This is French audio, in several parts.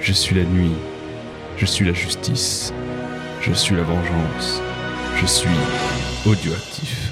Je suis la nuit. Je suis la justice. Je suis la vengeance. Je suis audioactif.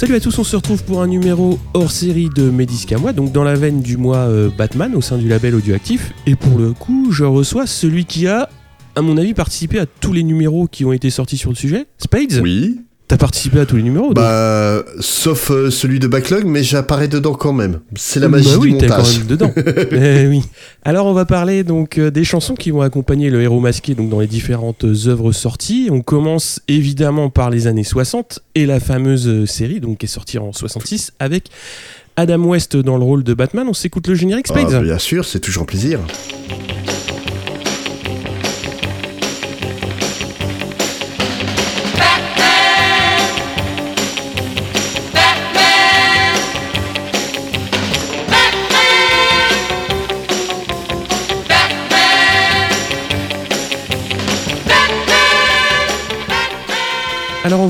Salut à tous, on se retrouve pour un numéro hors série de Medisca donc dans la veine du mois euh, Batman au sein du label Audioactif. Et pour le coup, je reçois celui qui a, à mon avis, participé à tous les numéros qui ont été sortis sur le sujet, Spades. Oui. T'as participé à tous les numéros Bah, sauf euh, celui de Backlog, mais j'apparais dedans quand même. C'est la magie bah oui, du montage. quand même dedans. eh oui. Alors on va parler donc euh, des chansons qui vont accompagner le héros masqué donc dans les différentes œuvres sorties. On commence évidemment par les années 60 et la fameuse euh, série donc qui est sortie en 66 avec Adam West dans le rôle de Batman. On s'écoute le générique Ah, Spades. bien sûr, c'est toujours un plaisir.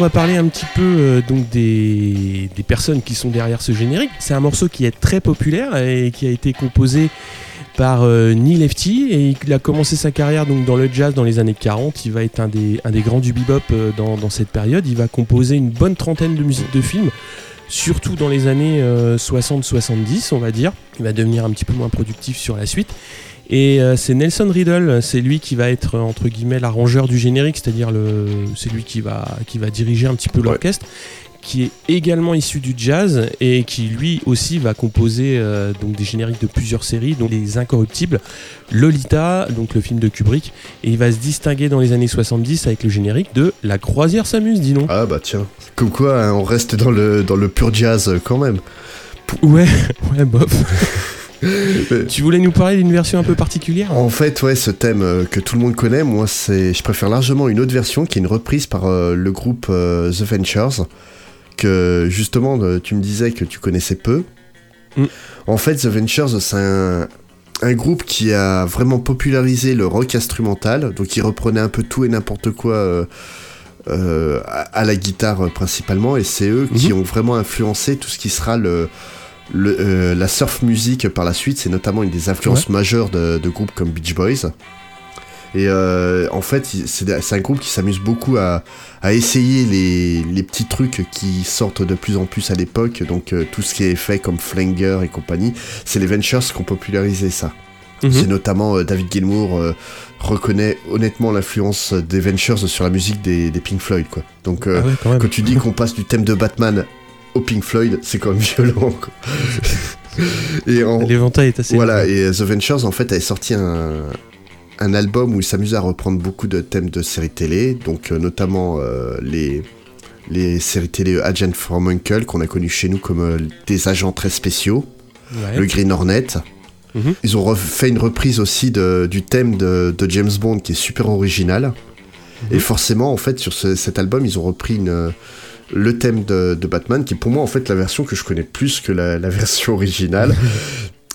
Va parler un petit peu euh, donc des, personnes qui sont derrière ce générique. C'est un morceau qui est très populaire et qui a été composé par euh, Neil Lefty et il a commencé sa carrière donc dans le jazz dans les années 40. Il va être un des, grands du bebop euh, dans cette période. Il va composer une bonne trentaine de musiques de films, surtout dans les années 60-70 on va dire. Il va devenir un petit peu moins productif sur la suite. Et euh, c'est Nelson Riddle, c'est lui qui va être entre guillemets l'arrangeur du générique, c'est-à-dire le, c'est lui qui va, qui va diriger un petit peu l'orchestre, qui est également issu du jazz et qui lui aussi va composer euh, donc des génériques de plusieurs séries, dont Les Incorruptibles, Lolita, donc le film de Kubrick, et il va se distinguer dans les années 70 avec le générique de La Croisière s'amuse, dis donc. Ah bah tiens. Comme quoi, hein, on reste dans le, dans le pur jazz quand même. Ouais, ouais, bof. tu voulais nous parler d'une version un peu particulière En fait, ouais, ce thème euh, que tout le monde connaît, moi, c'est, je préfère largement une autre version qui est une reprise par euh, le groupe euh, The Ventures, que justement, tu me disais que tu connaissais peu. Mm. En fait, The Ventures, c'est un, un groupe qui a vraiment popularisé le rock instrumental, donc il reprenait un peu tout et n'importe quoi. euh, euh, à, à la guitare euh, principalement et c'est eux qui ont vraiment influencé tout ce qui sera le, le, euh, la surf music par la suite, c'est notamment une des influences majeures de, de groupes comme Beach Boys. Et euh, en fait, c'est un groupe qui s'amuse beaucoup à, à essayer les, les petits trucs qui sortent de plus en plus à l'époque. Donc euh, tout ce qui est fait comme Flanger et compagnie, c'est les Ventures qui ont popularisé ça. Mhm. C'est notamment David Gilmour reconnaît honnêtement l'influence des Ventures sur la musique des, des Pink Floyd. Quoi. Donc Ah ouais, quand même. quand tu dis qu'on passe du thème de Batman au Pink Floyd, c'est quand même violent. quoi. et en, L'éventail est assez. voilà, et euh, The Ventures en fait avait sorti un, un album où il s'amusait à reprendre beaucoup de thèmes de séries télé, donc euh, notamment euh, les, les séries télé Agent from Uncle qu'on a connu chez nous comme euh, des agents très spéciaux, Ouais. le Green Hornet. Mhm. Ils ont refait une reprise aussi de- du thème de, de James Bond qui est super original. Mhm. Et forcément, en fait, sur ce- cet album, ils ont repris une, le thème de, Batman, qui est pour moi en fait la version que je connais plus que la, la version originale.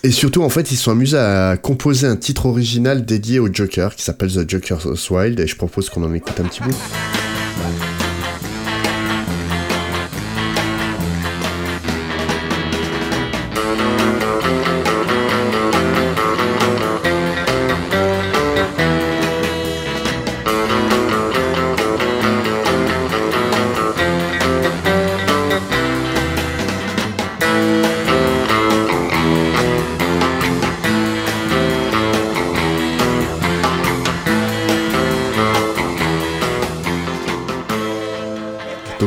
Et surtout, en fait, ils sont amusés à composer un titre original dédié au Joker, qui s'appelle The Joker's Wild, et je propose qu'on en écoute un petit bout.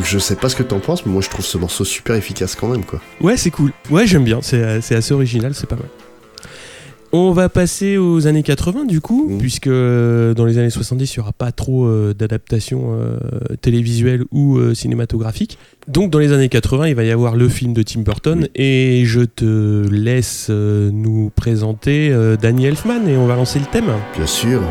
Je sais pas ce que t'en penses, mais moi je trouve ce morceau super efficace quand même, quoi. Ouais, c'est cool. Ouais, j'aime bien. C'est euh, assez original, c'est pas mal. On va passer aux années 80 du coup, Mhm. puisque euh, dans les années 70, il n'y aura pas trop euh, d'adaptation euh, télévisuelle ou euh, cinématographique. Donc dans les années 80, il va y avoir le film de Tim Burton et je te laisse nous présenter Danny Elfman et on va lancer le thème. Bien sûr.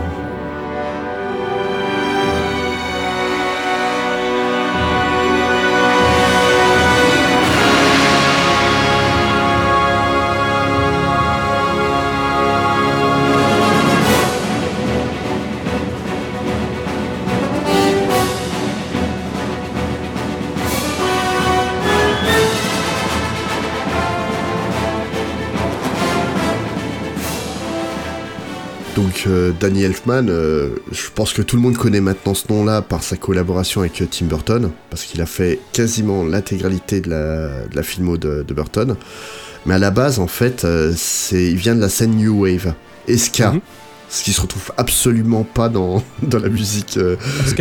Danny Elfman, euh, je pense que tout le monde connaît maintenant ce nom-là par sa collaboration avec euh, Tim Burton, parce qu'il a fait quasiment l'intégralité de la, de la filmo de, de Burton. Mais à la base, en fait, euh, il vient de la scène New Wave, et ska. Mhm. Ce qui se retrouve absolument pas dans, dans la musique. euh.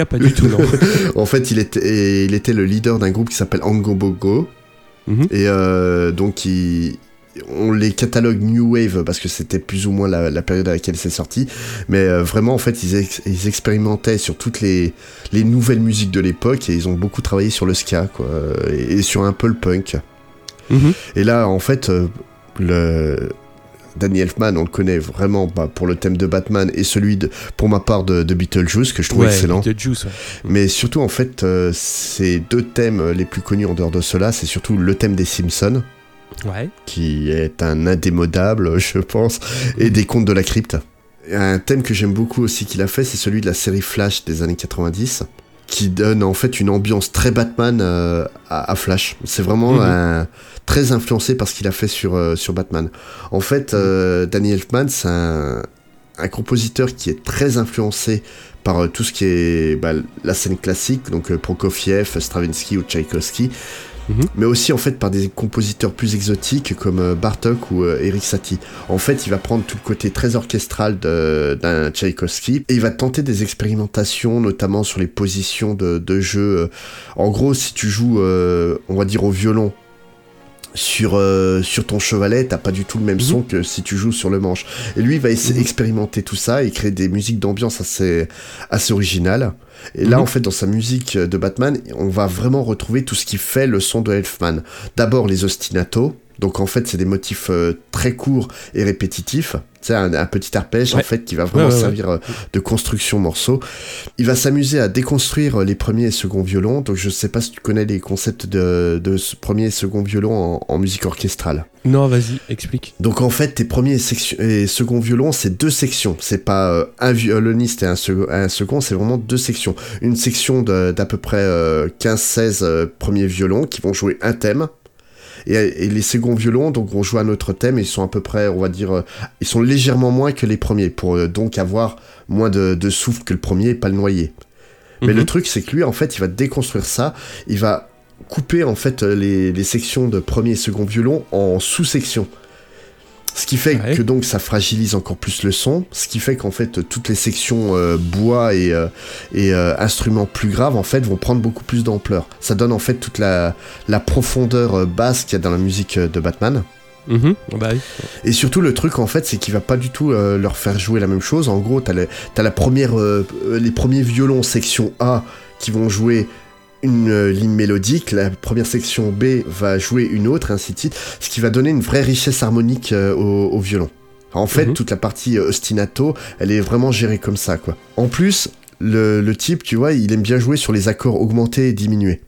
Pas du tout, non. En fait, il était, et il était le leader d'un groupe qui s'appelle Angobogo. Mhm. Et donc, il- on les catalogue New Wave parce que c'était plus ou moins la, la période à laquelle c'est sorti. Mais euh, vraiment, en fait, ils, ex- ils expérimentaient sur toutes les, les nouvelles musiques de l'époque et ils ont beaucoup travaillé sur le ska, quoi, et, et sur un peu le punk. Mhm. Et là, en fait, euh, le. Danny Elfman, on le connaît vraiment bah, pour le thème de Batman et celui, de, pour ma part, de, de Beetlejuice, que je trouve Ouais, excellent. Beetlejuice, ouais. Mais surtout, en fait, euh, ces deux thèmes euh, les plus connus en dehors de cela, c'est surtout le thème des Simpsons, Ouais. qui est un indémodable, je pense, et des contes de la crypte. Un thème que j'aime beaucoup aussi qu'il a fait, c'est celui de la série Flash des années 90, qui donne en fait une ambiance très Batman euh, à, à Flash. C'est vraiment Mhm. un- très influencé par ce qu'il a fait sur, euh, sur Batman. En fait, euh, Danny Elfman, c'est un, un compositeur qui est très influencé par euh, tout ce qui est bah, la scène classique, donc Prokofiev, Stravinsky ou Tchaïkovsky, Mhm. mais aussi en fait par des compositeurs plus exotiques comme euh, Bartok ou euh, Eric Satie. En fait, il va prendre tout le côté très orchestral d'un Tchaïkovsky et il va tenter des expérimentations, notamment sur les positions de, jeu. En gros, si tu joues, euh, on va dire au violon, sur, euh, sur ton chevalet, t'as pas du tout le même Mhm. son que si tu joues sur le manche. Et lui, il va essayer Mhm. d'expérimenter tout ça et créer des musiques d'ambiance assez, assez originales. Et là, Mhm. en fait, dans sa musique de Batman, on va vraiment retrouver tout ce qui fait le son de Elfman. D'abord, les ostinatos. Donc, en fait, c'est des motifs euh, très courts et répétitifs. C'est un, un petit arpège, en fait, qui va vraiment Ouais, ouais, ouais. servir euh, de construction morceau. Il va s'amuser à déconstruire les premiers et seconds violons. Donc, je sais pas si tu connais les concepts de, de premier et second violon en- en musique orchestrale. Non, vas-y, explique. Donc en fait, tes premiers et, section- et second violons, c'est deux sections. C'est pas euh, un violoniste et un, sec- un second, c'est vraiment deux sections. Une section d'à peu près euh, 15-16 euh, premiers violons qui vont jouer un thème. Et, et les seconds violons, donc, vont jouer un autre thème. Et ils sont à peu près, on va dire, euh, ils sont légèrement moins que les premiers pour euh, donc avoir moins de, de souffle que le premier et pas le noyer. Mais Mhm. le truc, c'est que lui, en fait, il va déconstruire ça. Il va couper, en fait, euh, les, les sections de premier et second violon en sous-sections. Ce qui fait Ouais. que donc ça fragilise encore plus le son, ce qui fait qu'en fait toutes les sections euh, bois et, euh, et euh, instruments plus graves en fait vont prendre beaucoup plus d'ampleur. Ça donne en fait toute la, la profondeur basse qu'il y a dans la musique de Batman. Mhm. Bah oui. Et surtout, le truc, en fait, c'est qu'il va pas du tout euh, leur faire jouer la même chose. En gros, t'as le- la première, euh, les premiers violons section A qui vont jouer une euh, ligne mélodique, la première section B va jouer une autre, ainsi de suite, ce qui va donner une vraie richesse harmonique euh, au, au violon. En fait, Mhm. toute la partie euh, ostinato, elle est vraiment gérée comme ça, quoi. En plus, le, le type, tu vois, il aime bien jouer sur les accords augmentés et diminués.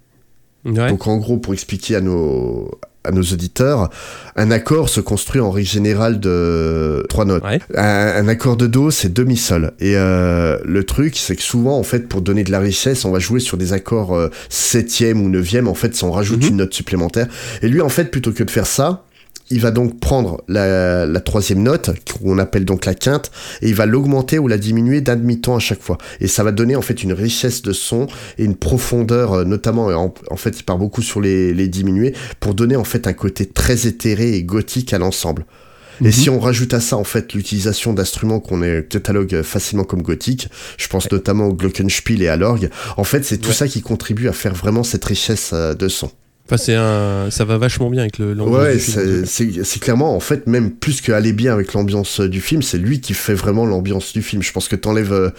Ouais. Donc en gros, pour expliquer à nos, à nos auditeurs, un accord se construit en règle générale de trois notes. Ouais. Un, un accord de Do, c'est demi-sol. Et euh, le truc, c'est que souvent, en fait, pour donner de la richesse, on va jouer sur des accords euh, septième ou neuvième, en fait, ça on rajoute Mhm. une note supplémentaire. Et lui, en fait, plutôt que de faire ça, il va donc prendre la, la troisième note, qu'on appelle donc la quinte, et il va l'augmenter ou la diminuer d'un demi-ton à chaque fois. Et ça va donner en fait une richesse de son et une profondeur, euh, notamment, en, en fait, il part beaucoup sur les, les diminués, pour donner en fait un côté très éthéré et gothique à l'ensemble. Et Mhm. si on rajoute à ça en fait l'utilisation d'instruments qu'on catalogue facilement comme gothiques, je pense notamment au glockenspiel et à l'orgue, en fait c'est tout Ouais. ça qui contribue à faire vraiment cette richesse euh, de son. Enfin, c'est un... ça va vachement bien avec l'ambiance Ouais, du film. c'est- clairement, en fait, même plus que aller bien avec l'ambiance euh, du film, c'est lui qui fait vraiment l'ambiance du film. Je pense que t'enlèves euh,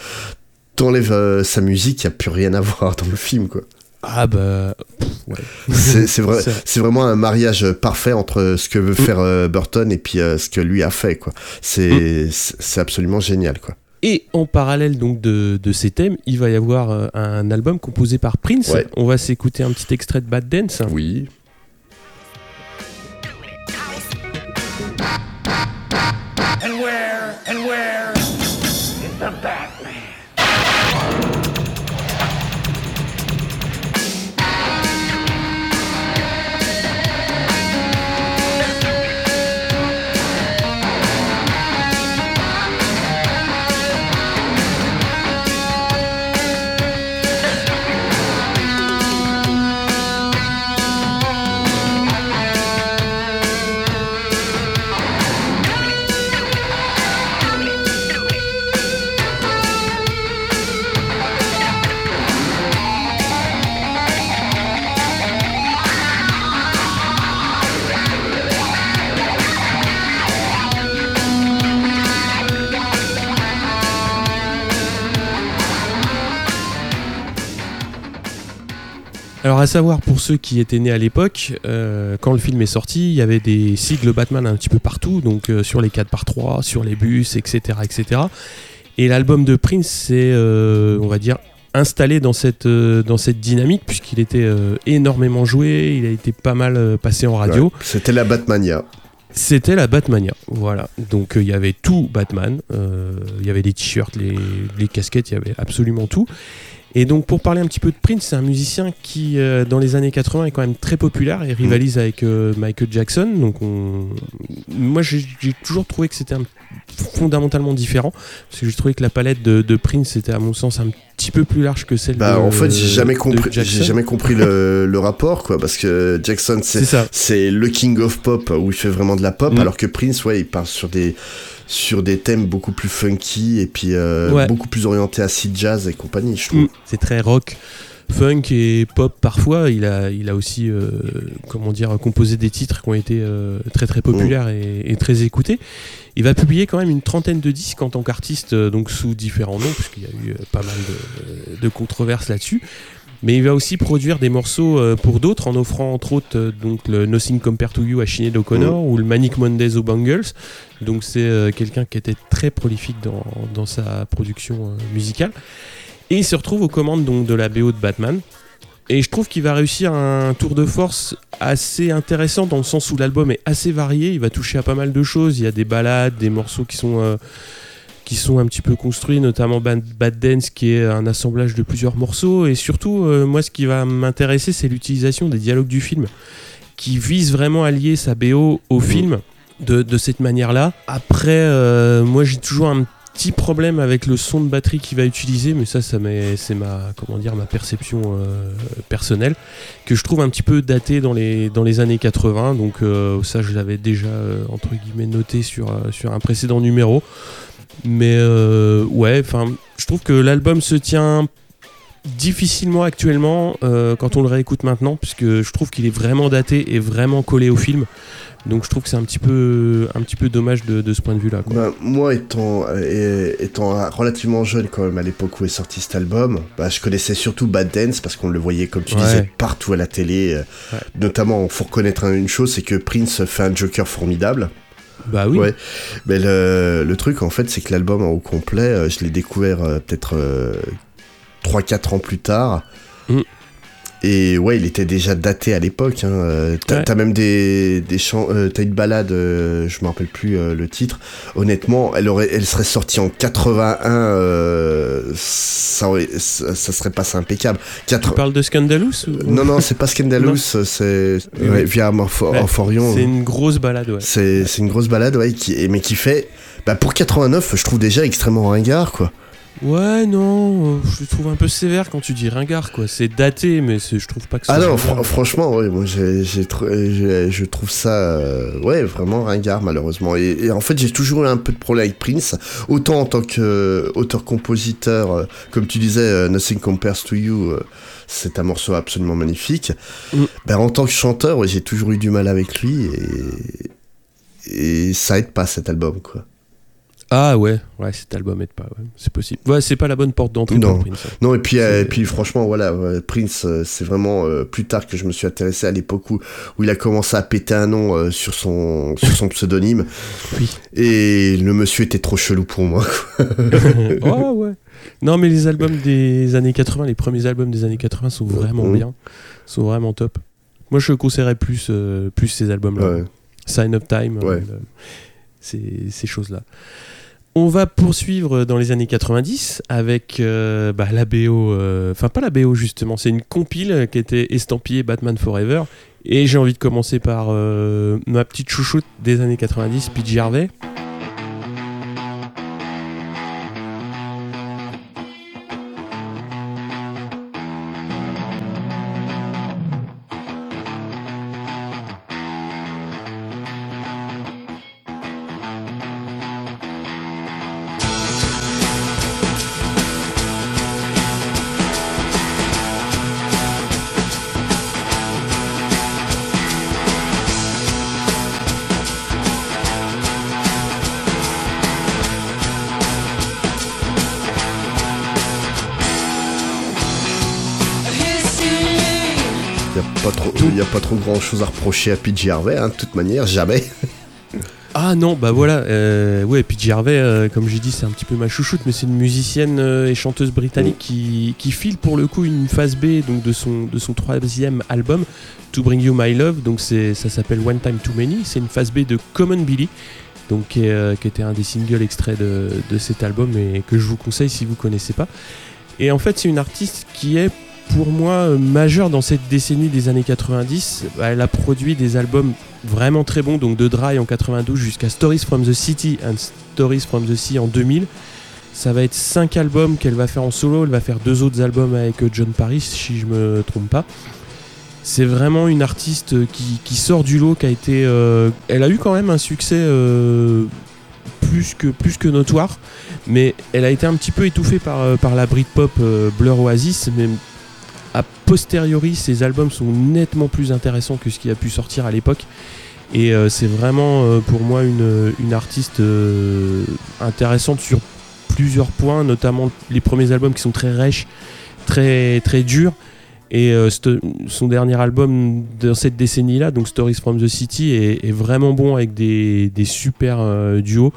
t'enlèves euh, sa musique, il n'y a plus rien à voir dans le film, quoi. Ah bah. ouais. C'est vrai, C'est- vraiment un mariage parfait entre ce que veut Mm. faire euh, Burton et puis euh, ce que lui a fait, quoi. C'est c'est absolument génial, quoi. Et en parallèle donc de, de ces thèmes, il va y avoir euh, un album composé par Prince. Ouais. On va s'écouter un petit extrait de Bad Dance. Oui. And where, and where? Is the Batman? Alors à savoir pour ceux qui étaient nés à l'époque, euh, quand le film est sorti, il y avait des sigles Batman un petit peu partout, donc euh, sur les 4x3, sur les bus, etc. etc. Et l'album de Prince c'est, euh, on va dire, installé dans cette, dans cette dynamique, puisqu'il était énormément joué, il a été pas mal passé en radio. Ouais, C'était la Batmania. C'était la Batmania, voilà. Donc euh, il y avait tout Batman, euh, il y avait les t-shirts, les, les casquettes, il y avait absolument tout. Et donc pour parler un petit peu de Prince, c'est un musicien qui euh, dans les années 80 est quand même très populaire et rivalise avec euh, Michael Jackson. Donc on... moi j'ai toujours trouvé que c'était un- fondamentalement différent parce que j'ai trouvé que la palette de, de Prince était à mon sens un petit peu plus large que celle Bah, de en fait, j'ai jamais compris, j'ai jamais compris le, le rapport, quoi, parce que Jackson, C'est le king of pop où il fait vraiment de la pop, Mm. alors que Prince, ouais, il part sur des, sur des thèmes beaucoup plus funky et puis euh, Ouais. beaucoup plus orientés acid jazz et compagnie, je trouve. Mm. C'est très rock, funk et pop parfois. Il a, il a aussi, euh, comment dire, composé des titres qui ont été euh, très très populaires et, et très écoutés. Il va publier quand même une trentaine de disques en tant qu'artiste, donc sous différents noms, puisqu'il y a eu pas mal de, de controverses là-dessus. Mais il va aussi produire des morceaux euh, pour d'autres, en offrant entre autres euh, donc le Nothing Compared to You à Sinead O'Connor ou le Manic Mondays aux Bangles. Donc c'est euh, quelqu'un qui était très prolifique dans, dans sa production musicale. Et il se retrouve aux commandes donc, de la BO de Batman. Et je trouve qu'il va réussir un tour de force assez intéressant dans le sens où l'album est assez varié. Il va toucher à pas mal de choses. Il y a des balades, des morceaux qui sont, euh, qui sont un petit peu construits, notamment Bad, Dance qui est un assemblage de plusieurs morceaux. Et surtout, euh, moi, ce qui va m'intéresser, c'est l'utilisation des dialogues du film qui vise vraiment à lier sa BO au film de, cette manière-là. Après, euh, moi, j'ai toujours un petit problème avec le son de batterie qu'il va utiliser, mais ça, ça c'est ma, comment dire, ma perception euh, personnelle, que je trouve un petit peu daté dans les, années 80. Donc ça, je l'avais déjà, entre guillemets, noté sur un précédent numéro. Mais euh, ouais, enfin, je trouve que l'album se tient difficilement actuellement euh, quand on le réécoute maintenant, puisque je trouve qu'il est vraiment daté et vraiment collé au film. Donc je trouve que c'est un petit peu, un petit peu dommage de, de ce point de vue-là. quoi. Bah, moi, étant, euh, étant relativement jeune quand même à l'époque où est sorti cet album, bah, je connaissais surtout Bad Dance parce qu'on le voyait, comme tu Ouais. disais, partout à la télé. Ouais. Notamment, faut reconnaître un- une chose, c'est que Prince fait un Joker formidable. Bah oui. Ouais. Mais le, le truc, en fait, c'est que l'album au complet, euh, je l'ai découvert euh, peut-être 3-4 ans plus tard. Mm. Et ouais, il était déjà daté à l'époque. Hein. Euh, T'as Ouais. même des, des chants. euh, T'as une balade, euh, je me rappelle plus euh, le titre. Honnêtement, elle, aurait, elle serait sortie en 81. euh, ça, aurait- ça, ça serait passé impeccable. Tu 4... parles de Scandalous ou- Non, non, c'est pas Scandalous, c'est Oui, ouais, oui. via Morpho- Ouais, Orphorion. C'est une grosse balade, ouais. C'est c'est une grosse balade, ouais, qui, mais qui fait. Bah pour 89, je trouve déjà extrêmement ringard, quoi. Ouais, non, euh, je le trouve un peu sévère quand tu dis ringard, quoi. C'est daté, mais c'est- je trouve pas que ça Ah non, fr- franchement, ouais, moi tr- je trouve ça, euh, ouais, vraiment ringard malheureusement. Et, et en fait, j'ai toujours eu un peu de problème avec Prince, autant en tant qu'auteur-compositeur, euh, comme tu disais, euh, Nothing Compares to You, euh, c'est un morceau absolument magnifique. Mm. Ben, en tant que chanteur, ouais, j'ai toujours eu du mal avec lui et, et ça aide pas cet album, quoi. Ah ouais, ouais, cet album aide pas, ouais. c'est possible. Ouais, c'est pas la bonne porte d'entrée Non. pour Prince. ouais. Non, et puis, euh, et puis franchement, voilà, euh, Prince, euh, c'est vraiment euh, plus tard que je me suis intéressé à l'époque où, où il a commencé à péter un nom euh, sur son, sur son pseudonyme. Oui. Et le monsieur était trop chelou pour moi. oh ouais. Non, mais les albums des années 80, les premiers albums des années 80 sont vraiment Mhm. bien, sont vraiment top. Moi, je conseillerais plus, plus ces albums-là. Ouais. Sign of Time, Ouais. ces, ces choses-là. On va poursuivre dans les années 90 avec euh, bah, la BO, euh, enfin pas la BO justement, c'est une compile qui était estampillée Batman Forever. Et j'ai envie de commencer par euh, ma petite chouchoute des années 90, PJ Harvey. Pas trop- grand chose à reprocher à PJ Harvey, hein, de toute manière, jamais. Ah non, bah voilà, euh, ouais, puis Gervais, euh, comme j'ai dit, c'est un petit peu ma chouchoute, mais c'est une musicienne euh, et chanteuse britannique qui, qui file pour le coup une phase B donc de son, troisième album, To Bring You My Love, donc ça s'appelle One Time Too Many, c'est une phase B de Common Billy, donc euh, qui était un des singles extraits de, de cet album et que je vous conseille si vous connaissez pas. Et en fait, c'est une artiste qui est pour moi euh, majeure dans cette décennie des années 90. Bah, Elle a produit des albums vraiment très bons, donc de Dry en 92 jusqu'à Stories from the City and Stories from the Sea en 2000. Ça va être cinq albums qu'elle va faire en solo. Elle va faire deux autres albums avec euh, John Paris, si je me trompe pas. C'est vraiment une artiste qui, qui sort du lot, qui a été. euh, elle a eu quand même un succès euh, plus, que, plus que notoire, mais elle a été un petit peu étouffée par, euh, par la Britpop euh, Blur Oasis. A posteriori, ses albums sont nettement plus intéressants que ce qui a pu sortir à l'époque. Et euh, c'est vraiment euh, pour moi une, une artiste euh, intéressante sur plusieurs points, notamment les premiers albums qui sont très rêches, très, très durs. Et euh, son dernier album dans cette décennie-là, donc Stories from the City, est, est vraiment bon avec des, des super euh, duos.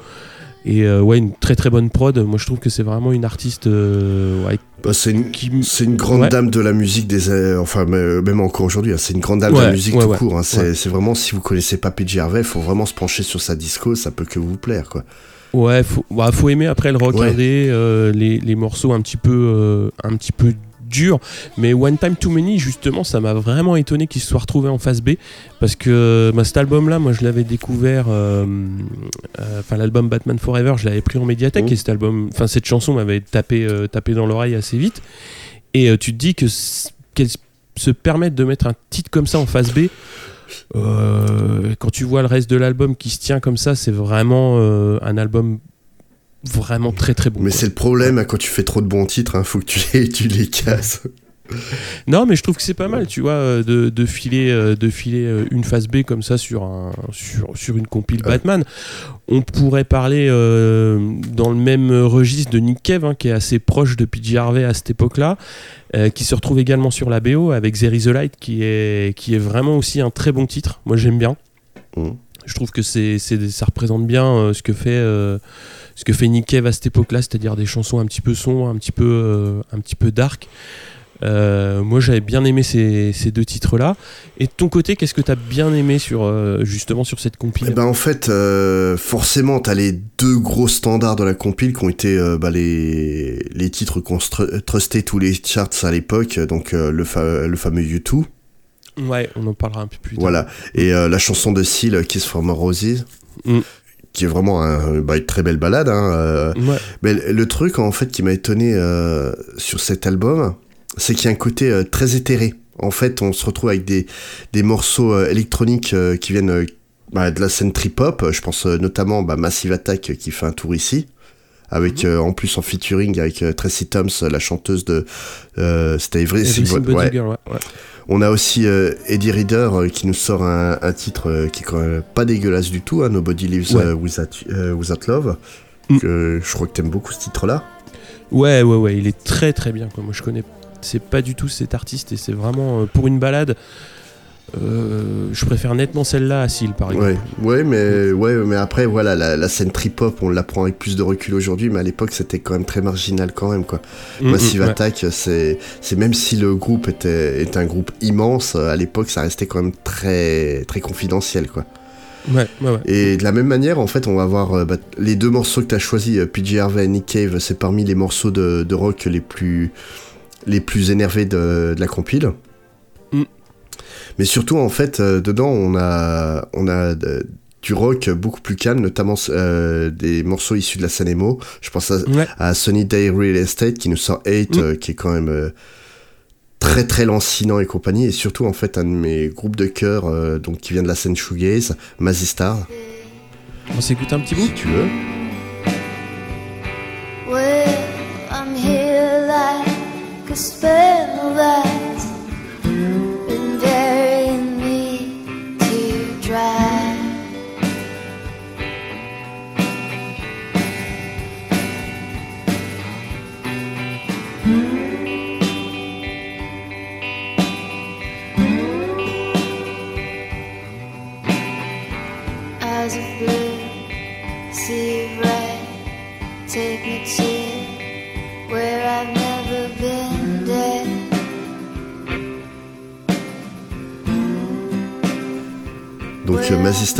Et euh, ouais, une très très bonne prod. Moi je trouve que c'est vraiment une artiste euh, ouais, Bah, c'est une, qui. c'est une grande Ouais. dame de la musique des euh, enfin même encore aujourd'hui hein, c'est une grande dame de la musique tout court hein. c'est vraiment si vous connaissez pas PJ Harvey faut vraiment se pencher sur sa disco ça peut que vous plaire quoi Ouais, faut, bah, faut aimer après le rock indé, euh, les, les morceaux un petit peu, un petit peu durs. Mais One Time Too Many, justement, ça m'a vraiment étonné qu'il se soit retrouvé en phase B. Parce que bah, cet album-là, moi, je l'avais découvert. euh, euh, Enfin, l'album Batman Forever, je l'avais pris en médiathèque. Mhm. Et cet album, enfin, cette chanson m'avait tapé, euh, tapé dans l'oreille assez vite. Et euh, tu te dis que qu'elle se permettre de mettre un titre comme ça en phase B. euh, quand tu vois le reste de l'album qui se tient comme ça, c'est vraiment euh, un album vraiment très très bon. mais c'est le problème hein, quand tu fais trop de bons titres hein, faut que tu les, tu les casses Non, mais je trouve que c'est pas mal, tu vois, euh, de, de filer, euh, de filer euh, une phase B comme ça sur, un, sur, sur une compile Ouais. Batman. On pourrait parler euh, dans le même registre de Nick Cave, hein, qui est assez proche de PJ Harvey à cette époque-là, euh, qui se retrouve également sur la BO avec is a Light, qui est, qui est vraiment aussi un très bon titre. Moi, j'aime bien. Mhm. Je trouve que c'est, c'est- ça représente bien euh, ce que fait. Ce que fait Nick Cave à cette époque-là, c'est-à-dire des chansons un petit peu sombres, un petit peu, euh, un petit peu dark. Euh, moi, j'avais bien aimé ces, ces deux titres-là. Et de ton côté, qu'est-ce que tu as bien aimé sur, euh, justement sur cette compile Eh ben en fait, euh, forcément, t'as les deux gros standards de la compile qui ont été bah, les, les titres qu'on trustait tous les charts à l'époque, donc le, fa- le fameux U2, Ouais, on en parlera un peu plus tard. voilà, et la chanson de Seal, Kiss from Roses, Mm. Qui est vraiment un, bah, une très belle balade. Hein, euh, Ouais, mais le truc en fait qui m'a étonné euh, sur cet album, c'est qu'il y a un côté euh, très éthéré. En fait, on se retrouve avec des, des morceaux électroniques qui viennent bah, de la scène trip-hop. Je pense notamment bah, Massive Attack qui fait un tour ici. Avec euh, en plus en featuring avec euh, Tracy Thoms, la chanteuse de euh, c'était But ouais. Girl, ouais, ouais. On a aussi euh, Eddie Reader qui nous sort un, un titre qui est quand même pas dégueulasse du tout, hein, Nobody Lives without, Without Love. Mm. Que je crois que t'aimes beaucoup ce titre-là. Ouais, ouais, ouais, il est très très bien. Quoi. Moi, je connais. C'est pas du tout cet artiste et c'est vraiment pour une balade. Euh, je préfère nettement celle-là à Seal, par exemple. Ouais, ouais, mais ouais, mais après voilà, la, la scène trip-hop, on la prend avec plus de recul aujourd'hui, mais à l'époque c'était quand même très marginal quand même quoi. Mm, Massive mm, ouais. Attack, c'est c'est même si le groupe était est un groupe immense, euh, à l'époque ça restait quand même très très confidentiel quoi. Ouais, ouais, ouais. Et de la même manière, en fait, on va voir euh, bah, les deux morceaux que tu as choisis, euh, PJ Harvey et Nick Cave, c'est parmi les morceaux de, de rock les plus, les plus énervés de, de la compile. Mais surtout, en fait, euh, dedans, on a, on a de- du rock beaucoup plus calme, notamment euh, des morceaux issus de la scène emo. Je pense à, Ouais. à Sunny Day Real Estate qui nous sort 8, Mm. euh, qui est quand même euh, très très lancinant et compagnie. Et surtout, en fait, un de mes groupes de cœur, euh, donc qui vient de la scène shoegaze, Mazzy Star. On s'écoute un petit bout Si tu veux. Well, I'm here like a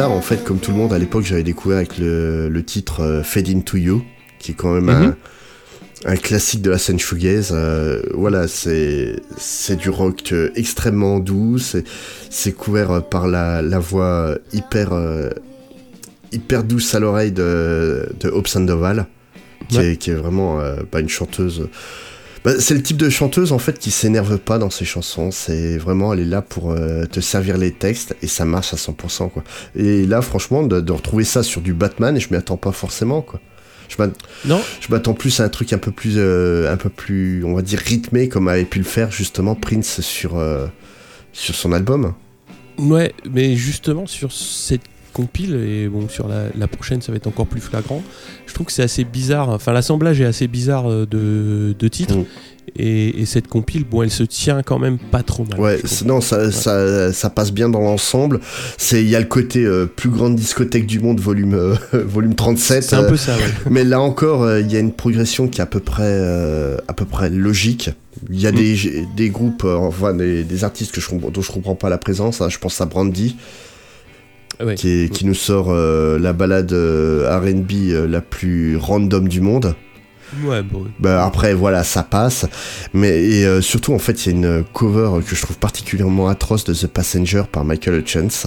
en fait, comme tout le monde à l'époque, j'avais découvert avec le, le titre euh, Fade Into You, qui est quand même Mhm. un, un classique de la scène shoegaze. Euh, voilà, c'est c'est du rock euh, extrêmement doux, c'est c'est couvert euh, par la, la voix hyper hyper douce à l'oreille de, de Hope Sandoval, qui, Ouais. est, qui est vraiment bah, une chanteuse. Bah, c'est le type de chanteuse en fait qui s'énerve pas dans ses chansons. C'est vraiment elle est là pour euh, te servir les textes et ça marche à 100% quoi. Et là franchement de, de retrouver ça sur du Batman, je m'y attends pas forcément quoi. Je m'att- Non, je m'attends plus à un truc un peu plus euh, un peu plus on va dire rythmé comme avait pu le faire justement Prince sur euh, sur son album. ouais, mais justement sur cette compile, et bon, sur la, la prochaine, ça va être encore plus flagrant. Je trouve que c'est assez bizarre. Enfin, l'assemblage est assez bizarre euh, de, de titres. Mm. Et, et cette compile, bon, elle se tient quand même pas trop mal. Ouais, non, ça, ça, ça passe bien dans l'ensemble. C'est, il y a le côté euh, plus grande discothèque du monde, volume, euh, volume 37. C'est un peu ça, ouais. mais là encore, il y a une progression qui est à peu près, à peu près logique. Il y a Mm. des, des groupes, enfin des, des artistes que je, dont je comprends pas la présence. hein. Je pense à Brandy, Ouais. qui, est- qui nous sort euh, la balade euh, R&B euh, la plus random du monde. Ouais, bon, Bah, après, voilà, ça passe. Mais et, euh, surtout, en fait, il y a une cover que je trouve particulièrement atroce de The Passenger par Michael Hutchence.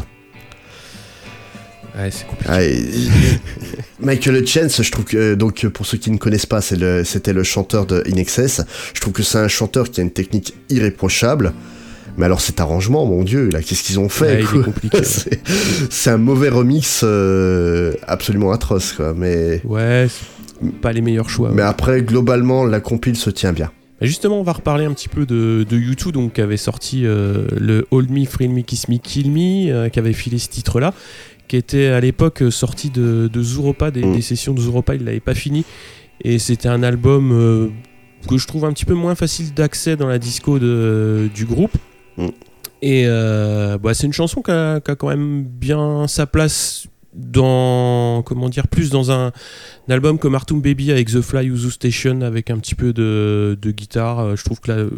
ouais, c'est compliqué. Ah, Michael Hutchence, je trouve que, donc, pour ceux qui ne connaissent pas, c'est le- c'était le, chanteur de In Excess. Je trouve que c'est un chanteur qui a une technique irréprochable. Mais alors, cet arrangement, mon dieu, là, qu'est-ce qu'ils ont fait Ouais. C'est un mauvais remix euh, absolument atroce, quoi. Mais, Ouais, pas les meilleurs choix. mais ouais. après, globalement, la compile se tient bien. Justement, on va reparler un petit peu de, de U2, donc, qui avait sorti euh, le Hold Me, Thrill Me, Kiss Me, Kill Me, euh, qui avait filé ce titre-là, qui était à l'époque sorti de, de Zuropa, des, Mm. des sessions de Zuropa, il l'avait pas fini. Et c'était un album euh, que je trouve un petit peu moins facile d'accès dans la disco de- du groupe. Mm. Et euh, bah, c'est une chanson qui a, quand même bien sa place dans comment dire plus dans un, album comme Artum Baby avec The Fly ou The Station avec un petit peu de, guitare euh, je trouve que euh,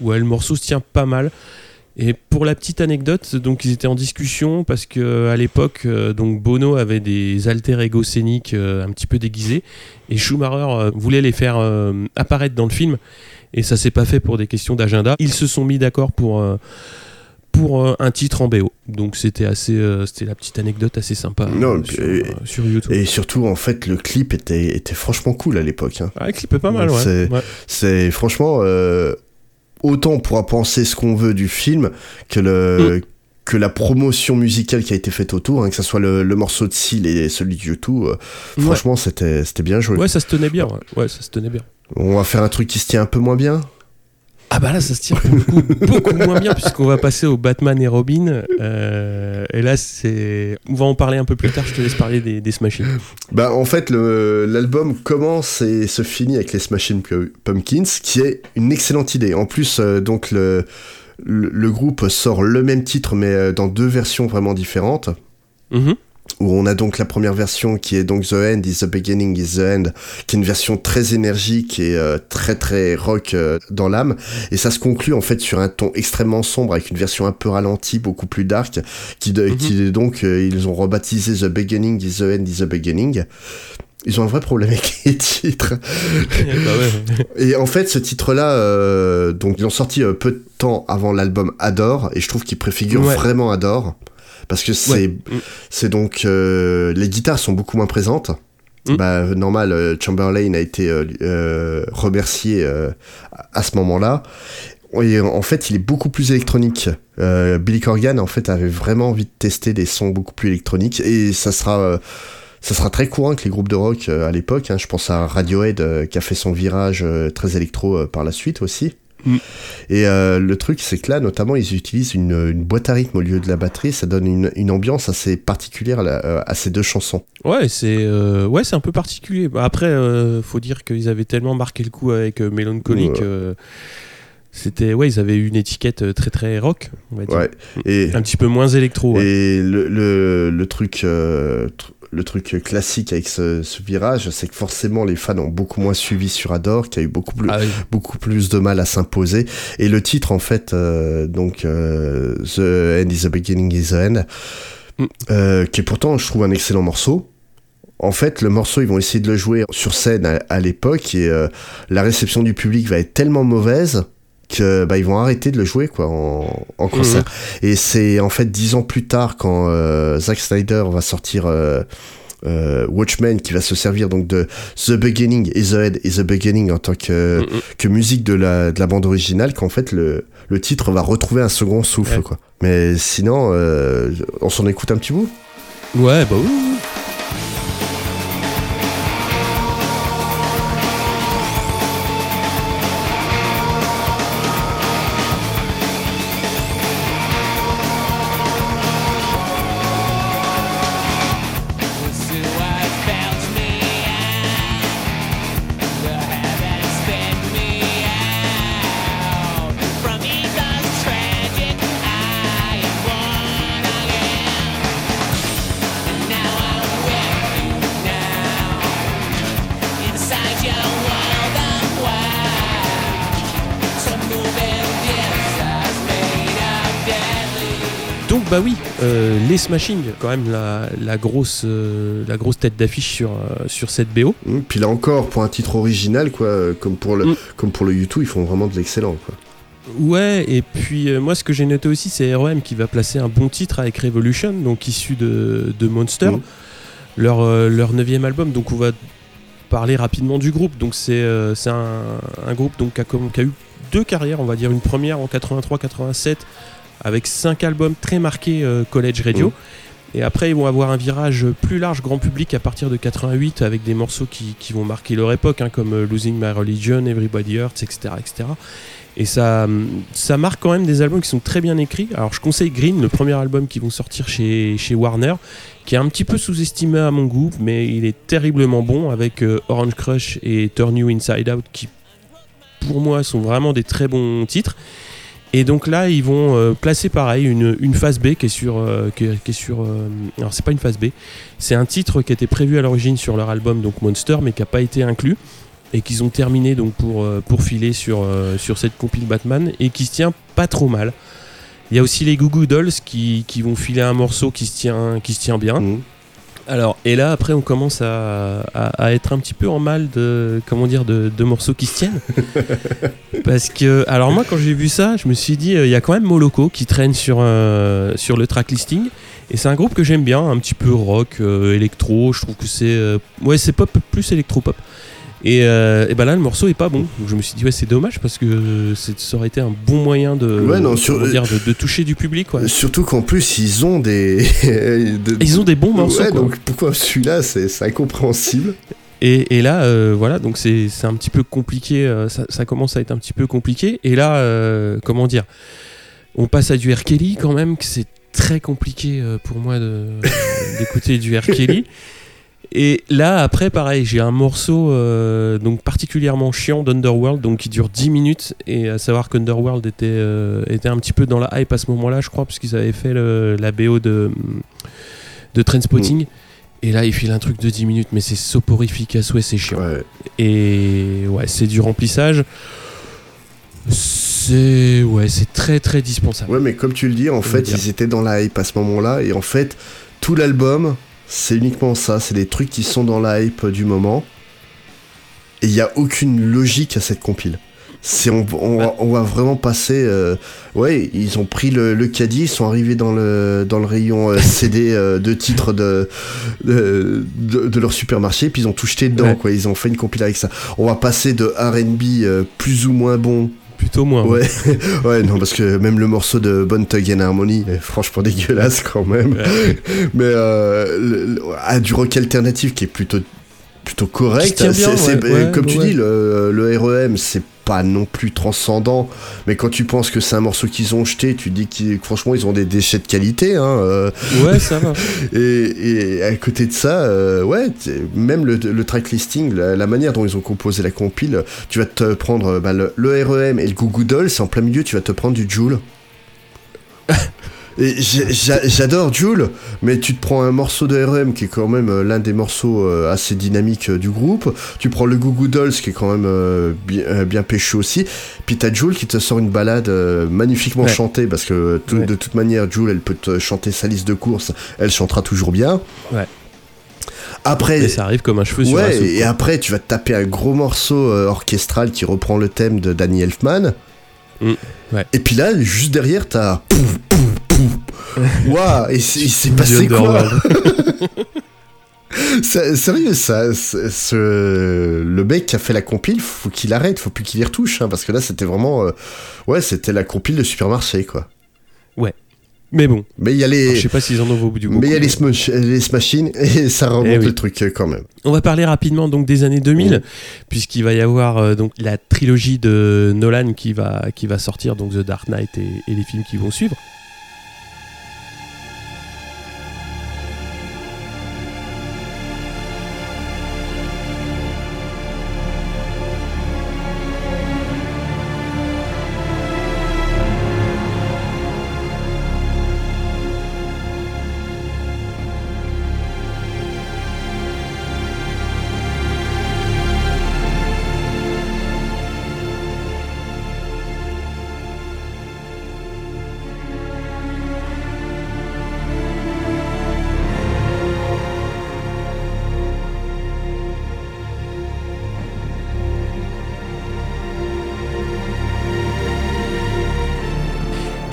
ouais, le morceau se tient pas mal et pour la petite anecdote donc ils étaient en discussion parce que à l'époque euh, donc Bono avait des alter ego scéniques euh, un petit peu déguisés et Schumacher euh, voulait les faire euh, apparaître dans le film et ça s'est pas fait pour des questions d'agenda ils se sont mis d'accord pour euh, pour euh, un titre en BO donc c'était assez euh, c'était la petite anecdote assez sympa Non, euh, et sur, euh, sur YouTube Et surtout, en fait, le clip était, était franchement cool à l'époque. hein. Ah, le clip est pas mal, ouais. C'est- Ouais. Franchement euh, autant on pourra penser ce qu'on veut du film que le Mm. que la promotion musicale qui a été faite autour, hein, que ce soit le, le morceau de Seal et celui de YouTube. euh, franchement, c'était c'était bien joué. Ouais, ça se tenait bien. Ouais, Ouais, ça se tenait bien. On va faire un truc qui se tient un peu moins bien. Ah bah là, ça se tient beaucoup, beaucoup moins bien puisqu'on va passer au Batman et Robin. Euh, et là, c'est, on va en parler un peu plus tard. Je te laisse parler des, des Smashing. Bah en fait le- l'album commence et se finit avec les Smashing Pu- Pumpkins qui est une excellente idée. En plus euh, donc le, le, le groupe sort le même titre mais euh, dans deux versions vraiment différentes. Mhm. Où on a donc la première version qui est donc The End is the Beginning is the End, qui est une version très énergique et euh, très très rock euh, dans l'âme. Et ça se conclut en fait sur un ton extrêmement sombre avec une version un peu ralentie, beaucoup plus dark, qui, de- Mhm. qui donc euh, ils ont rebaptisé The Beginning is the End is the Beginning. Ils ont un vrai problème avec les titres. Bah ouais. Et en fait, ce titre-là, donc ils ont sorti peu de temps avant l'album Adore, et je trouve qu'il préfigure Ouais. vraiment Adore, parce que c'est Ouais. c'est donc euh, les guitares sont beaucoup moins présentes. Mm. Bah, normal, euh, Chamberlain a été euh, euh, remercié euh, à ce moment-là. Et en fait, il est beaucoup plus électronique. Euh, Billy Corgan, en fait, avait vraiment envie de tester des sons beaucoup plus électroniques. Et ça sera, euh, ça sera très courant avec les groupes de rock euh, à l'époque. hein. Je pense à Radiohead euh, qui a fait son virage euh, très électro par la suite aussi. Mm. Et euh, le truc, c'est que là, notamment, ils utilisent une, une boîte à rythme au lieu de la batterie. Ça donne une, une ambiance assez particulière là, euh, à ces deux chansons. Ouais, c'est euh, ouais, c'est un peu particulier. Bah, Après, euh, faut dire qu'ils avaient tellement marqué le coup avec Melancholy Ouais. c'était ouais, ils avaient une étiquette très très rock, on va dire. Ouais. Et, Un petit peu moins électro. ouais. Et le, le, le truc, euh, tr- le truc classique avec ce, ce virage, c'est que forcément les fans ont beaucoup moins suivi sur Adore, qui a eu beaucoup plus, Ah oui. beaucoup plus de mal à s'imposer. Et le titre, en fait, euh, donc euh, The End is the Beginning is the End, Mm. euh, qui est pourtant, je trouve, un excellent morceau. En fait, le morceau, ils vont essayer de le jouer sur scène à, à l'époque et la réception du public va être tellement mauvaise que bah, ils vont arrêter de le jouer quoi en, en concert. Et c'est en fait dix ans plus tard quand euh, Zack Snyder va sortir euh, euh, Watchmen qui va se servir donc de The Beginning is the End is the Beginning en tant que, mm. que musique de la, de la bande originale qu'en fait le, le titre va retrouver un second souffle Ouais. quoi. Mais sinon on s'en écoute un petit bout? Ouais, bah oui. Bah oui, euh, les Smashing, quand même la, la grosse, euh, la grosse tête d'affiche sur, euh, sur cette BO. Mm, Puis là encore pour un titre original quoi comme pour le Mm. comme pour le U2 ils font vraiment de l'excellent quoi. Ouais, et puis euh, moi ce que j'ai noté aussi c'est REM qui va placer un bon titre avec Revolution, donc issu de, de Monster, Mhm. leur, euh, leur neuvième album. Donc on va parler rapidement du groupe. Donc c'est euh, c'est un, un groupe donc, qui, a, comm- qui a eu deux carrières, on va dire une première en 83-87 avec cinq albums très marqués euh, College Radio. Mhm. Et après, ils vont avoir un virage plus large grand public à partir de 88 avec des morceaux qui, qui vont marquer leur époque, hein, comme euh, Losing My Religion, Everybody Hurts, etc. etc. Et ça, hum, ça marque quand même des albums qui sont très bien écrits. Alors je conseille Green, le premier album qui vont sortir chez, chez Warner, qui est un petit peu sous-estimé à mon goût, mais il est terriblement bon avec euh, Orange Crush et Turn You Inside Out qui, pour moi, sont vraiment des très bons titres. Et donc là, ils vont euh, placer pareil une, une phase B qui est sur. euh, qui qui est sur euh, alors, c'est pas une phase B, c'est un titre qui était prévu à l'origine sur leur album donc Monster, mais qui n'a pas été inclus. Et qu'ils ont terminé donc pour, pour filer sur, sur cette compile Batman et qui se tient pas trop mal. Il y a aussi les Goo Goo Dolls qui, qui vont filer un morceau qui se tient, qui se tient bien. Mm. Alors, et là, après, on commence à, à- à être un petit peu en mal de, comment dire, de, de morceaux qui se tiennent. Parce que, alors moi, quand j'ai vu ça, je me suis dit, euh, il y a quand même Moloko qui traîne sur, euh, sur le track listing. Et c'est un groupe que j'aime bien, un petit peu rock, euh, électro. Je trouve que c'est, euh, ouais, c'est pop plus électro-pop. Et, euh, et ben là, le morceau est pas bon. Donc je me suis dit, ouais, c'est dommage parce que ça aurait été un bon moyen de, Ouais, non, sur- comment dire, de, de toucher du public. quoi. Surtout qu'en plus ils ont des de- Ils ont des bons morceaux. Ouais, quoi. donc pourquoi celui-là c'est incompréhensible. Et, et là, euh, voilà, donc c'est un petit peu compliqué, euh, ça, ça commence à être un petit peu compliqué. Et là, euh, comment dire, on passe à du R. Kelly quand même, que c'est très compliqué pour moi d'écouter du R. Kelly. Et là, après, pareil, j'ai un morceau euh, donc particulièrement chiant d'Underworld, donc qui dure 10 minutes. Et à savoir qu'Underworld était, euh, était un petit peu dans la hype à ce moment-là, je crois, puisqu'ils avaient fait le- la BO de, de Trainspotting. Et là, il file un truc de 10 minutes, mais c'est soporifique à souhait, c'est chiant. Ouais. Et ouais, c'est du remplissage. C'est ouais, c'est très très dispensable. Ouais, mais comme tu le dis, en fait, ils étaient dans la hype à ce moment-là, et en fait, tout l'album, c'est uniquement ça, c'est des trucs qui sont dans la hype du moment, et il n'y a aucune logique à cette compile. C'est on, on, va, on va vraiment passer. euh, ouais, ils ont pris le, le caddie, ils sont arrivés dans le dans le rayon euh, CD euh, de titres de de, de- leur supermarché, puis ils ont tout jeté dedans. Ouais. Quoi, ils ont fait une compile avec ça. On va passer de R&B euh, plus ou moins bon Plutôt moins. Ouais, ouais, non, parce que même le morceau de Bonne Tug and Harmony est franchement dégueulasse quand même. Mais euh, le- le- ah, du rock alternatif qui est plutôt plutôt correct. Bien, ouais, ouais, comme tu dis, le, le REM, c'est pas non plus transcendant. Mais quand tu penses que c'est un morceau qu'ils ont jeté, tu dis que franchement, ils ont des déchets de qualité. Hein, euh, Ouais, ça va. et, et à côté de ça, euh, ouais, même le, le track listing, la, la manière dont ils ont composé la compile, tu vas te prendre euh, bah, le, le REM et le Goo Goo Dolls, c'est en plein milieu, tu vas te prendre du Joule. J'adore Jules, mais tu te prends un morceau de RM qui est quand même euh, l'un des morceaux euh, assez dynamiques euh, du groupe. Tu prends le Goo Goo Dolls qui est quand même bien, bien péchu aussi. Puis t'as Jules qui te sort une balade magnifiquement Ouais. chantée parce que tout- Ouais. de toute manière, Jules, elle peut te chanter sa liste de courses. Elle chantera toujours bien. Ouais. Après, Et ça arrive comme un cheveu sur la ouais, soupe. et après tu vas te taper un gros morceau orchestral qui reprend le thème de Danny Elfman. Mm, ouais. Et puis là, juste derrière, t'as. pouf. Waouh, et c'est- il s'est passé quoi Sérieux, ça, ce, le mec qui a fait la compile, faut qu'il arrête, faut plus qu'il y retouche, hein, parce que là, c'était vraiment, euh, ouais, c'était la compile de supermarché, quoi. Mais bon, Mais il y a alors, je les, sais pas s'ils en ont au bout du mais il y a les, smash- les smashines et ça remonte Eh oui. le truc euh, quand même. On va parler rapidement donc des années 2000, Mm. puisqu'il va y avoir euh, donc la trilogie de Nolan qui va qui va sortir, donc The Dark Knight et, et les films qui vont suivre.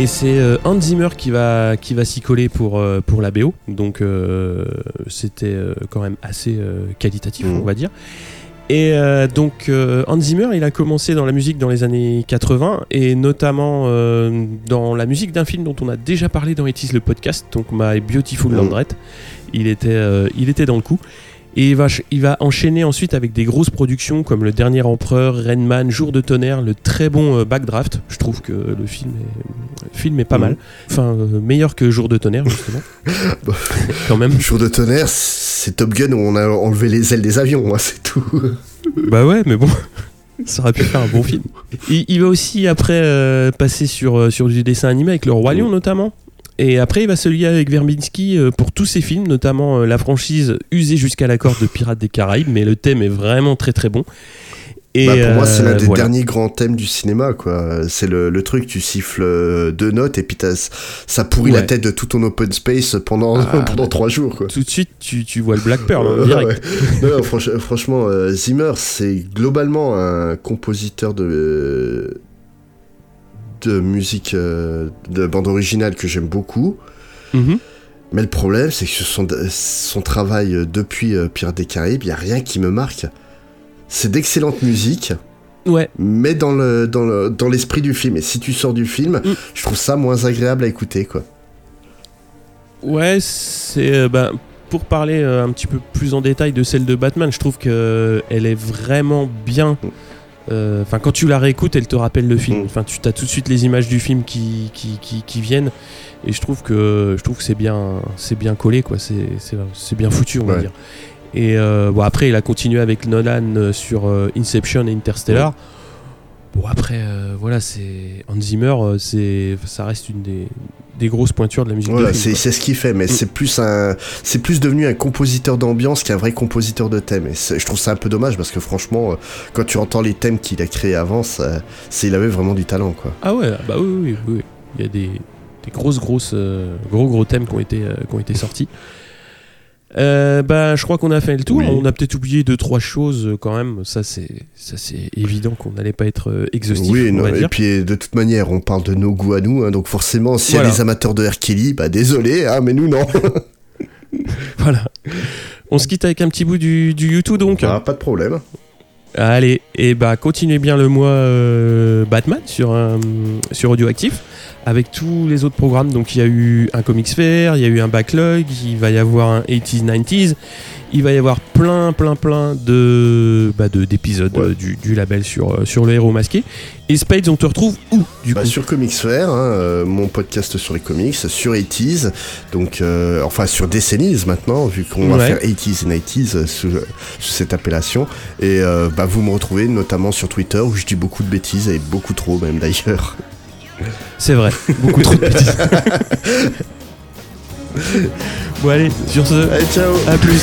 Et c'est euh, Hans Zimmer qui va, qui va s'y coller pour, euh, pour la BO. Donc euh, c'était euh, quand même assez qualitatif, Mhm. on va dire. Et donc Hans Zimmer, il a commencé dans la musique dans les années 80 et notamment dans la musique d'un film dont on a déjà parlé dans It Is le podcast, donc My Beautiful Mhm. Landrette. Il était, il était dans le coup. Et il va, ch- il va enchaîner ensuite avec des grosses productions comme Le Dernier Empereur, Rainman, Jour de tonnerre, le très bon euh, Backdraft. Je trouve que le film est, le film est pas Mhm. mal. Enfin, euh, meilleur que Jour de tonnerre, justement. Bah. Quand même. Jour de tonnerre, c'est Top Gun où on a enlevé les ailes des avions, hein, c'est tout. Bah ouais, mais bon. Ça aurait pu faire un bon film. Il, il va aussi après euh, passer sur, sur du dessin animé avec Le Roi Lion notamment. Et après, il va se lier avec Verbinski euh, pour tous ses films, notamment euh, la franchise usée jusqu'à la corde de Pirates des Caraïbes, mais le thème est vraiment très très bon. Et Bah, pour moi, c'est l'un euh, des voilà. derniers grands thèmes du cinéma, quoi. C'est le, le truc, tu siffles deux notes et puis ça pourrit la tête de tout ton open space pendant, Ah, pendant trois jours, quoi. Tout de suite, tu, tu vois le Black Pearl hein, Ouais, direct. ouais. Non, non, franch- franchement, Zimmer, c'est globalement un compositeur de, de musique, euh, de bande originale que j'aime beaucoup. Mhm. Mais le problème, c'est que son, son travail euh, depuis euh, Pirates des Caraïbes, il n'y a rien qui me marque. C'est d'excellente musique, Ouais, mais dans le dans le- dans l'esprit du film. Et si tu sors du film, Mm. je trouve ça moins agréable à écouter, quoi. Ouais, c'est euh, ben, pour parler euh, un petit peu plus en détail de celle de Batman, je trouve que elle est vraiment bien. Euh, Enfin, quand tu la réécoutes, elle te rappelle le film. Mm. Enfin, tu as tout de suite les images du film qui, qui, qui, qui viennent, et je trouve que je trouve que c'est bien c'est bien collé quoi. C'est bien foutu on va Ouais. dire. Et euh, bon après, il a continué avec Nolan euh, sur euh, Inception et Interstellar. Bon après, euh, voilà, c'est Hans Zimmer, euh, c'est ça reste une des, des grosses pointures de la musique Voilà, de film. c'est ce qu'il fait, mais Mm. c'est plus un, c'est plus devenu un compositeur d'ambiance qu'un vrai compositeur de thème. Et je trouve ça un peu dommage parce que franchement, euh, quand tu entends les thèmes qu'il a créés avant, ça- c'est il avait vraiment du talent, quoi. Ah ouais, bah oui, oui, oui, oui. Il y a des, des grosses, grosses, euh, gros, gros thèmes qui ont été, euh, qui ont été sortis. Euh, bah, je crois qu'on a fait le tour. Oui. On a peut-être oublié deux, trois choses euh, quand même. Ça, c'est, ça, c'est évident qu'on n'allait pas être euh, exhaustif. Oui, on non, et puis de toute manière, on parle de nos goûts à nous, hein, donc forcément, s'il y a Voilà. des amateurs de R. Kelly, bah désolé, hein, mais nous non. Voilà. On se quitte avec un petit bout du, du YouTube donc. Ah, pas de problème. Allez, et bah continuez bien le mois euh, Batman sur, euh, sur Audioactif avec tous les autres programmes. Donc il y a eu un Comics Fair, il y a eu un backlog, il va y avoir un 80s, 90s, il va y avoir plein, plein, plein de bah, de- d'épisodes Ouais. euh, du, du label sur, euh, sur le héros masqué. Et Spades, on te retrouve où du Bah, coup? sur Comics Fair, hein, euh, mon podcast sur les comics, sur 80s, donc euh, enfin sur Décennies maintenant, vu qu'on va faire 80s et 90s euh, sous, sous cette appellation. Et euh, bah, vous me retrouvez notamment sur Twitter où je dis beaucoup de bêtises et beaucoup trop même d'ailleurs. C'est vrai, beaucoup trop de bêtises. bon allez, sur ce, Allez, ciao à plus.